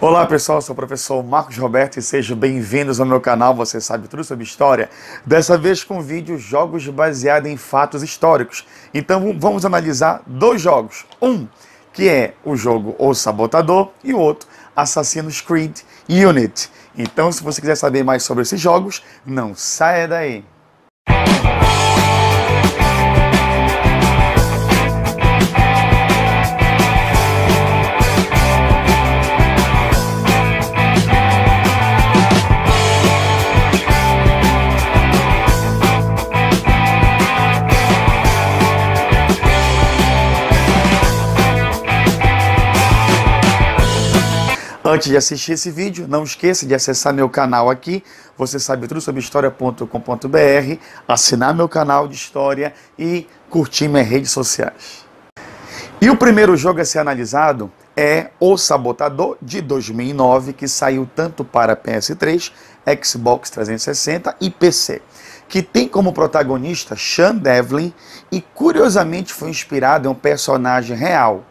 Olá pessoal, sou o professor Marcos Roberto e sejam bem-vindos ao meu canal Você Sabe Tudo Sobre História. Dessa vez com vídeo jogos baseados em fatos históricos. Então vamos analisar dois jogos. Um, que é o jogo O Sabotador, e o outro, Assassin's Creed Unity. Então se você quiser saber mais sobre esses jogos, não saia daí. Antes de assistir esse vídeo, não esqueça de acessar meu canal aqui, você sabe tudo sobre história.com.br, assinar meu canal de história e curtir minhas redes sociais. E o primeiro jogo a ser analisado é O Sabotador de 2009, que saiu tanto para PS3, Xbox 360 e PC, que tem como protagonista Sean Devlin e curiosamente foi inspirado em um personagem real,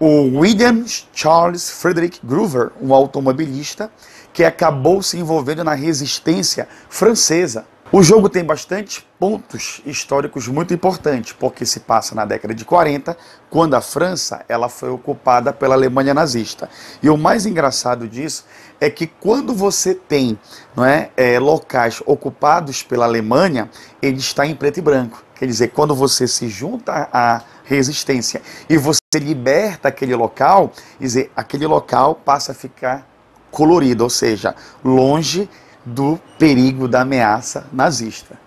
o William Charles Frederick Groover, um automobilista que acabou se envolvendo na resistência francesa. O jogo tem bastante pontos históricos muito importantes, porque se passa na década de 40, quando a França ela foi ocupada pela Alemanha nazista. E o mais engraçado disso é que quando você tem não é, é locais ocupados pela Alemanha, ele está em preto e branco. Quer dizer, quando você se junta à resistência e você liberta aquele local, dizer, aquele local passa a ficar colorido, ou seja, longe do perigo da ameaça nazista.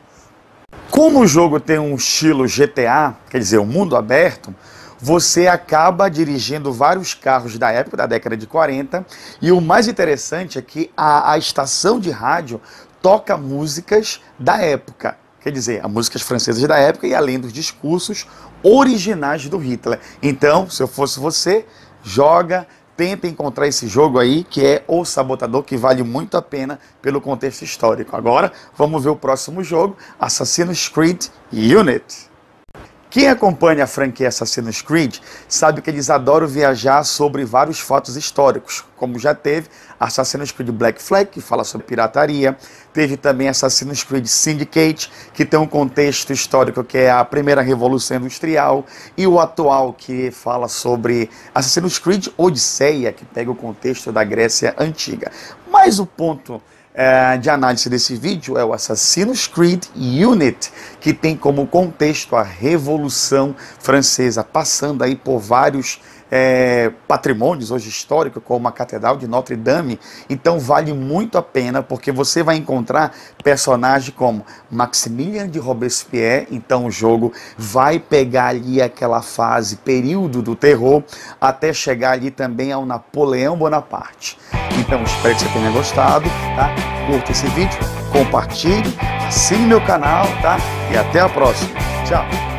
Como o jogo tem um estilo GTA, quer dizer, um mundo aberto, você acaba dirigindo vários carros da época, da década de 40, e o mais interessante é que a, a estação de rádio toca músicas da época quer dizer, as músicas francesas da época e além dos discursos originais do Hitler. Então, se eu fosse você, joga, tenta encontrar esse jogo aí, que é O Sabotador, que vale muito a pena pelo contexto histórico. Agora, vamos ver o próximo jogo, Assassin's Creed Unity. Quem acompanha a franquia Assassin's Creed sabe que eles adoram viajar sobre vários fatos históricos, como já teve Assassin's Creed Black Flag, que fala sobre pirataria, teve também Assassin's Creed Syndicate, que tem um contexto histórico que é a primeira revolução industrial, e o atual que fala sobre Assassin's Creed Odisseia, que pega o contexto da Grécia antiga. Mas o ponto é, de análise desse vídeo é o Assassin's Creed Unit, que tem como contexto a Revolução Francesa, passando aí por vários é, patrimônios hoje históricos, como a Catedral de Notre Dame. Então vale muito a pena, porque você vai encontrar personagens como Maximilien de Robespierre. Então o jogo vai pegar ali aquela fase, período do terror, até chegar ali também ao Napoleão Bonaparte. Então espero que você tenha gostado, tá? Curta esse vídeo, compartilhe, assine meu canal, tá? E até a próxima. Tchau!